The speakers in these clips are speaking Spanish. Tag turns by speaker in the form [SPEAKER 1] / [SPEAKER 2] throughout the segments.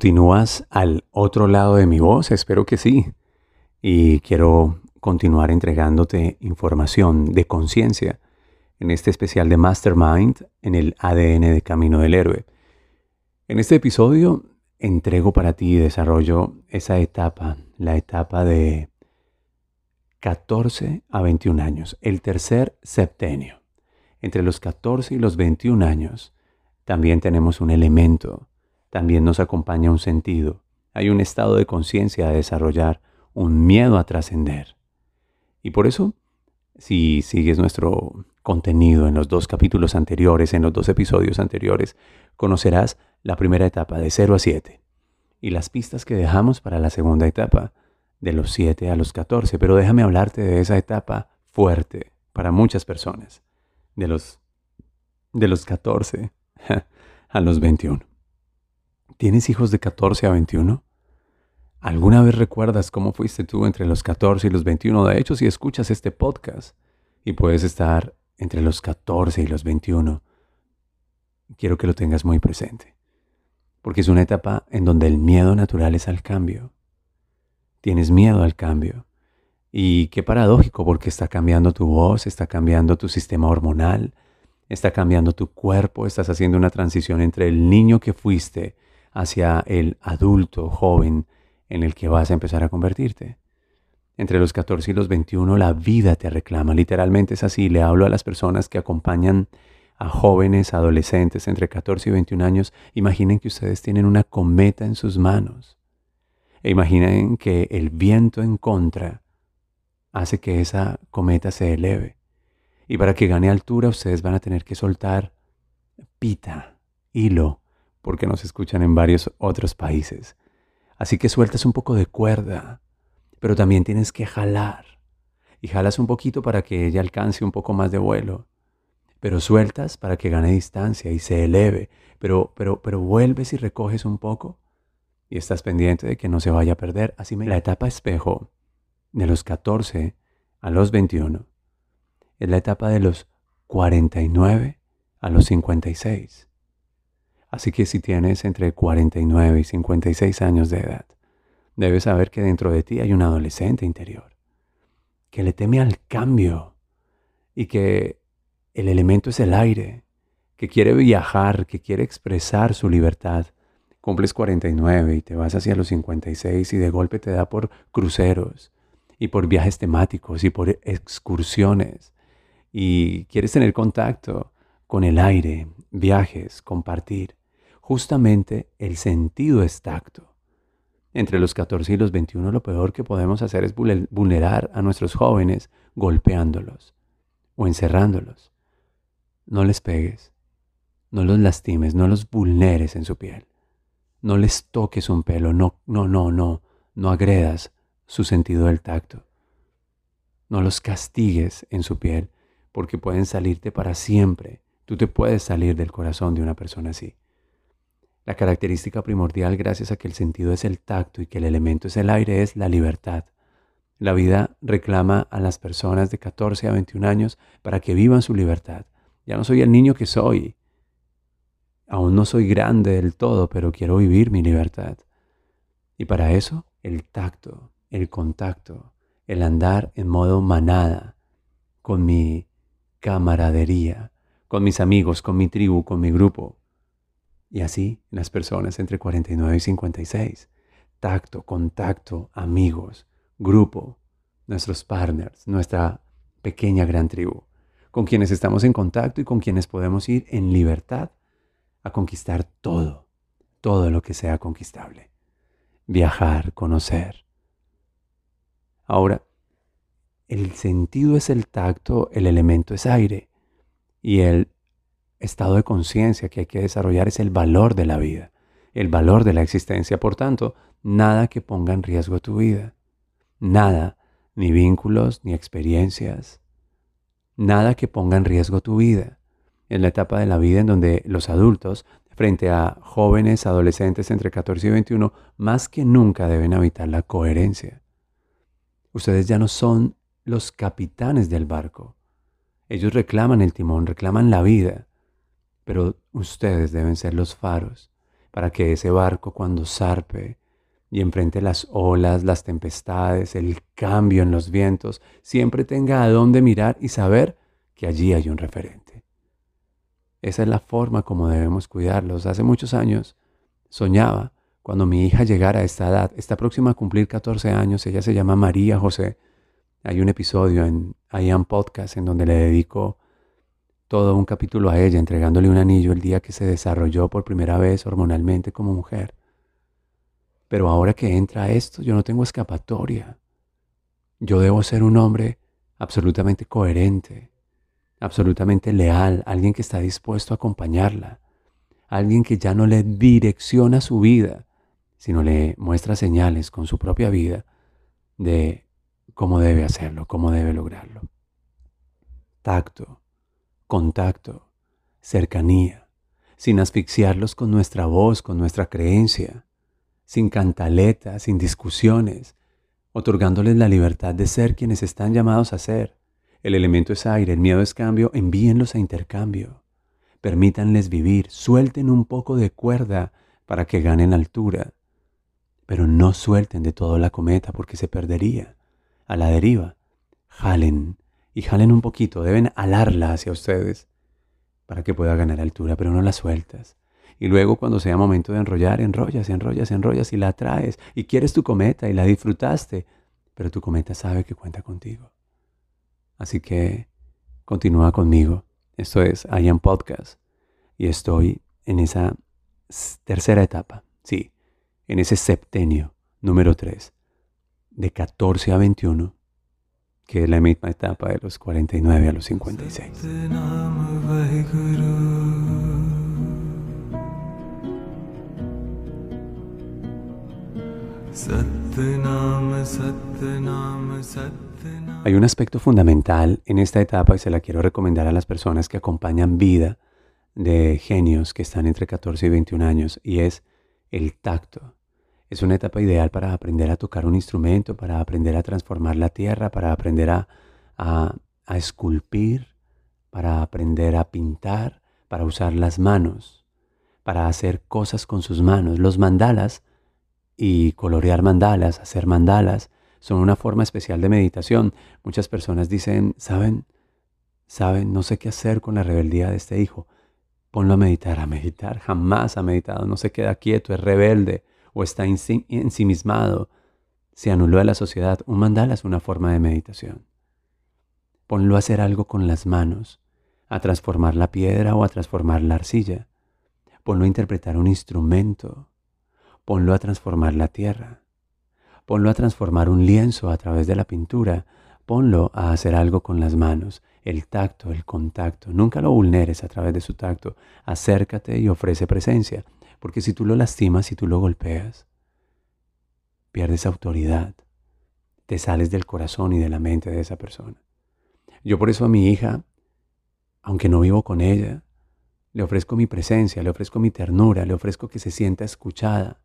[SPEAKER 1] ¿Continúas al otro lado de mi voz? Espero que sí. Y quiero continuar entregándote información de conciencia en este especial de Mastermind en el ADN de Camino del Héroe. En este episodio entrego para ti y desarrollo esa etapa, la etapa de 14 a 21 años, el tercer septenio. Entre los 14 y los 21 años también tenemos un elemento también nos acompaña un sentido. Hay un estado de conciencia a desarrollar, un miedo a trascender. Y por eso, si sigues nuestro contenido en los dos capítulos anteriores, en los dos episodios anteriores, conocerás la primera etapa de 0 a 7 y las pistas que dejamos para la segunda etapa, de los 7 a los 14. Pero déjame hablarte de esa etapa fuerte para muchas personas, de los, de los 14 a los 21. ¿Tienes hijos de 14 a 21? ¿Alguna vez recuerdas cómo fuiste tú entre los 14 y los 21? De hecho, si escuchas este podcast y puedes estar entre los 14 y los 21, quiero que lo tengas muy presente. Porque es una etapa en donde el miedo natural es al cambio. Tienes miedo al cambio. Y qué paradójico porque está cambiando tu voz, está cambiando tu sistema hormonal, está cambiando tu cuerpo, estás haciendo una transición entre el niño que fuiste hacia el adulto joven en el que vas a empezar a convertirte. Entre los 14 y los 21 la vida te reclama, literalmente es así, le hablo a las personas que acompañan a jóvenes, adolescentes entre 14 y 21 años, imaginen que ustedes tienen una cometa en sus manos e imaginen que el viento en contra hace que esa cometa se eleve. Y para que gane altura ustedes van a tener que soltar pita, hilo, porque nos escuchan en varios otros países. Así que sueltas un poco de cuerda, pero también tienes que jalar. Y jalas un poquito para que ella alcance un poco más de vuelo. Pero sueltas para que gane distancia y se eleve. Pero, pero, pero vuelves y recoges un poco. Y estás pendiente de que no se vaya a perder. Así me... La etapa espejo de los 14 a los 21 es la etapa de los 49 a los 56. Así que si tienes entre 49 y 56 años de edad, debes saber que dentro de ti hay un adolescente interior, que le teme al cambio y que el elemento es el aire, que quiere viajar, que quiere expresar su libertad. Cumples 49 y te vas hacia los 56 y de golpe te da por cruceros y por viajes temáticos y por excursiones y quieres tener contacto con el aire, viajes, compartir justamente el sentido es tacto. Entre los 14 y los 21 lo peor que podemos hacer es vulnerar a nuestros jóvenes golpeándolos o encerrándolos. No les pegues, no los lastimes, no los vulneres en su piel. No les toques un pelo, no, no, no, no, no agredas su sentido del tacto. No los castigues en su piel porque pueden salirte para siempre. Tú te puedes salir del corazón de una persona así. La característica primordial, gracias a que el sentido es el tacto y que el elemento es el aire, es la libertad. La vida reclama a las personas de 14 a 21 años para que vivan su libertad. Ya no soy el niño que soy. Aún no soy grande del todo, pero quiero vivir mi libertad. Y para eso, el tacto, el contacto, el andar en modo manada, con mi camaradería, con mis amigos, con mi tribu, con mi grupo, y así las personas entre 49 y 56. Tacto, contacto, amigos, grupo, nuestros partners, nuestra pequeña gran tribu, con quienes estamos en contacto y con quienes podemos ir en libertad a conquistar todo, todo lo que sea conquistable. viajar, conocer. Ahora, el sentido es el tacto, el elemento es aire y el estado de conciencia que hay que desarrollar es el valor de la vida, el valor de la existencia. Por tanto, nada que ponga en riesgo tu vida, nada, ni vínculos, ni experiencias, nada que ponga en riesgo tu vida. En la etapa de la vida en donde los adultos, frente a jóvenes, adolescentes entre 14 y 21, más que nunca deben habitar la coherencia. Ustedes ya no son los capitanes del barco. Ellos reclaman el timón, reclaman la vida, pero ustedes deben ser los faros para que ese barco cuando zarpe y enfrente las olas, las tempestades, el cambio en los vientos, siempre tenga a dónde mirar y saber que allí hay un referente. Esa es la forma como debemos cuidarlos. Hace muchos años soñaba cuando mi hija llegara a esta edad, está próxima a cumplir 14 años, ella se llama María José, hay un episodio en I Am Podcast en donde le dedico todo un capítulo a ella, entregándole un anillo el día que se desarrolló por primera vez hormonalmente como mujer. Pero ahora que entra esto, yo no tengo escapatoria. Yo debo ser un hombre absolutamente coherente, absolutamente leal, alguien que está dispuesto a acompañarla, alguien que ya no le direcciona su vida, sino le muestra señales con su propia vida de cómo debe hacerlo, cómo debe lograrlo. Tacto, contacto, cercanía, sin asfixiarlos con nuestra voz, con nuestra creencia, sin cantaletas, sin discusiones, otorgándoles la libertad de ser quienes están llamados a ser. El elemento es aire, el miedo es cambio, envíenlos a intercambio. Permítanles vivir, suelten un poco de cuerda para que ganen altura, pero no suelten de todo la cometa porque se perdería a la deriva. Jalen y jalen un poquito, deben alarla hacia ustedes para que pueda ganar altura, pero no la sueltas. Y luego cuando sea momento de enrollar, enrollas, enrollas, enrollas y la traes y quieres tu cometa y la disfrutaste, pero tu cometa sabe que cuenta contigo. Así que continúa conmigo. Esto es I Am Podcast y estoy en esa tercera etapa, sí, en ese septenio número 3 de 14 a 21, que es la misma etapa de los 49 a los 56. Hay un aspecto fundamental en esta etapa y se la quiero recomendar a las personas que acompañan vida de genios que están entre 14 y 21 años y es el tacto. Es una etapa ideal para aprender a tocar un instrumento, para aprender a transformar la tierra, para aprender a, esculpir, para aprender a pintar, para usar las manos, para hacer cosas con sus manos. Los mandalas y colorear mandalas, hacer mandalas, son una forma especial de meditación. Muchas personas dicen, ¿saben? ¿Saben? No sé qué hacer con la rebeldía de este hijo. Ponlo a meditar, a meditar. Jamás ha meditado, no se queda quieto, es rebelde o está ensimismado, se anuló de la sociedad, un mandala es una forma de meditación. Ponlo a hacer algo con las manos, a transformar la piedra o a transformar la arcilla. Ponlo a interpretar un instrumento. Ponlo a transformar la tierra. Ponlo a transformar un lienzo a través de la pintura. Ponlo a hacer algo con las manos, el tacto, el contacto. Nunca lo vulneres a través de su tacto. Acércate y ofrece presencia. Porque si tú lo lastimas, si tú lo golpeas, pierdes autoridad. Te sales del corazón y de la mente de esa persona. Yo por eso a mi hija, aunque no vivo con ella, le ofrezco mi presencia, le ofrezco mi ternura, le ofrezco que se sienta escuchada.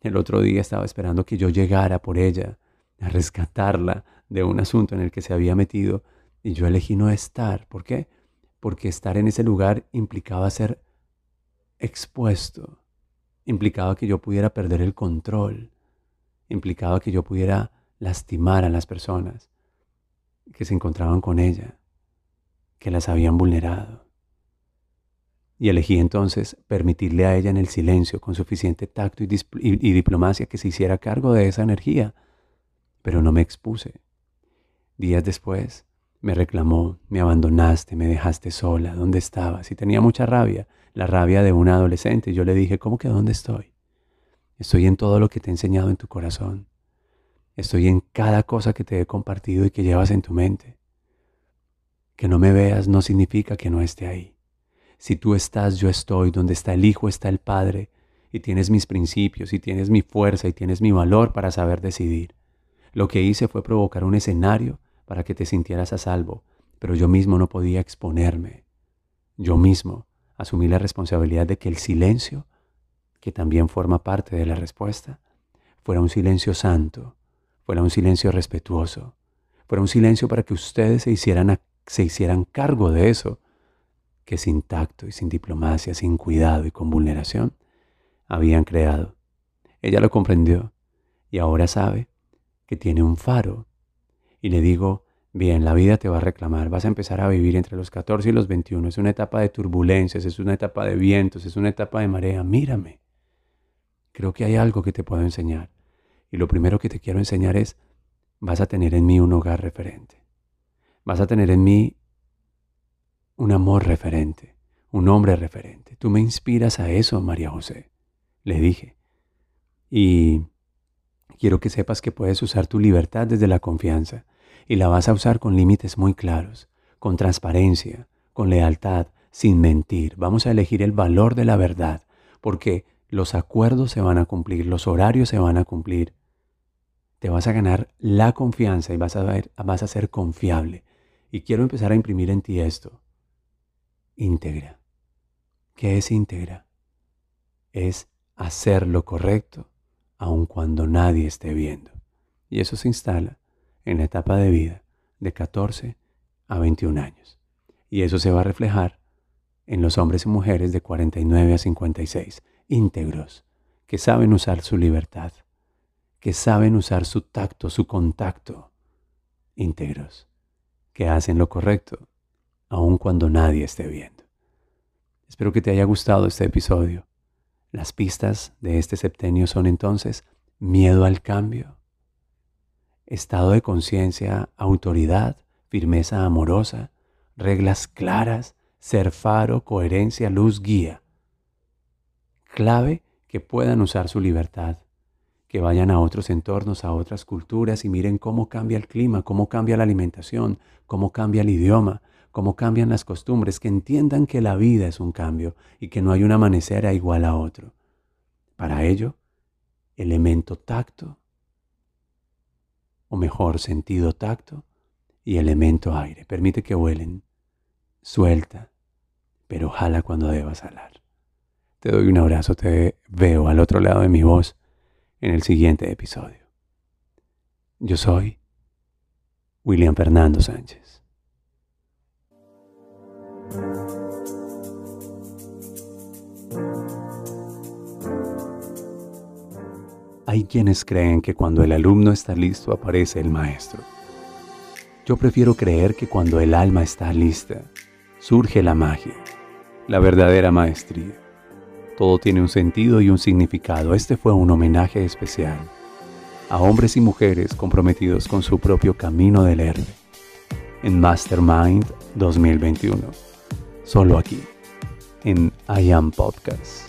[SPEAKER 1] El otro día estaba esperando que yo llegara por ella, a rescatarla de un asunto en el que se había metido y yo elegí no estar. ¿Por qué? Porque estar en ese lugar implicaba ser expuesto, implicaba que yo pudiera perder el control, implicaba que yo pudiera lastimar a las personas que se encontraban con ella, que las habían vulnerado. Y elegí entonces permitirle a ella en el silencio, con suficiente tacto y, diplomacia, que se hiciera cargo de esa energía, pero no me expuse. Días después me reclamó, me abandonaste, me dejaste sola, ¿dónde estabas? Y tenía mucha rabia la rabia de un adolescente. Yo le dije, ¿cómo que dónde estoy? Estoy en todo lo que te he enseñado en tu corazón. Estoy en cada cosa que te he compartido y que llevas en tu mente. Que no me veas no significa que no esté ahí. Si tú estás, yo estoy. Donde está el Hijo está el Padre. Y tienes mis principios, y tienes mi fuerza, y tienes mi valor para saber decidir. Lo que hice fue provocar un escenario para que te sintieras a salvo, pero yo mismo no podía exponerme. Yo mismo asumí la responsabilidad de que el silencio, que también forma parte de la respuesta, fuera un silencio santo, fuera un silencio respetuoso, fuera un silencio para que ustedes se hicieran, se hicieran cargo de eso, que sin tacto y sin diplomacia, sin cuidado y con vulneración, habían creado. Ella lo comprendió y ahora sabe que tiene un faro. Y le digo, bien, la vida te va a reclamar, vas a empezar a vivir entre los 14 y los 21, es una etapa de turbulencias, es una etapa de vientos, es una etapa de marea, mírame. Creo que hay algo que te puedo enseñar. Y lo primero que te quiero enseñar es, vas a tener en mí un hogar referente. Vas a tener en mí un amor referente, un hombre referente. Tú me inspiras a eso, María José, le dije. Y quiero que sepas que puedes usar tu libertad desde la confianza y la vas a usar con límites muy claros, con transparencia, con lealtad, sin mentir. Vamos a elegir el valor de la verdad, porque los acuerdos se van a cumplir, los horarios se van a cumplir. Te vas a ganar la confianza y vas a, ser confiable. Y quiero empezar a imprimir en ti esto. Íntegra. ¿Qué es íntegra? Es hacer lo correcto aun cuando nadie esté viendo. Y eso se instala en la etapa de vida de 14 a 21 años. Y eso se va a reflejar en los hombres y mujeres de 49 a 56, íntegros, que saben usar su libertad, que saben usar su tacto, su contacto, íntegros, que hacen lo correcto, aun cuando nadie esté viendo. Espero que te haya gustado este episodio. Las pistas de este septenio son entonces miedo al cambio, estado de conciencia, autoridad, firmeza amorosa, reglas claras, ser faro, coherencia, luz, guía. Clave que puedan usar su libertad, que vayan a otros entornos, a otras culturas y miren cómo cambia el clima, cómo cambia la alimentación, cómo cambia el idioma, cómo cambian las costumbres, que entiendan que la vida es un cambio y que no hay un amanecer igual a otro. Para ello, elemento tacto, mejor, sentido tacto, y elemento aire. Permite que vuelen. Suelta, pero jala cuando debas jalar. Te doy un abrazo, te veo al otro lado de mi voz en el siguiente episodio. Yo soy William Fernando Sánchez. Hay quienes creen que cuando el alumno está listo aparece el maestro. Yo prefiero creer que cuando el alma está lista, surge la magia, la verdadera maestría. Todo tiene un sentido y un significado. Este fue un homenaje especial a hombres y mujeres comprometidos con su propio camino del herbe en Mastermind 2021 solo aquí, en I Am Podcast.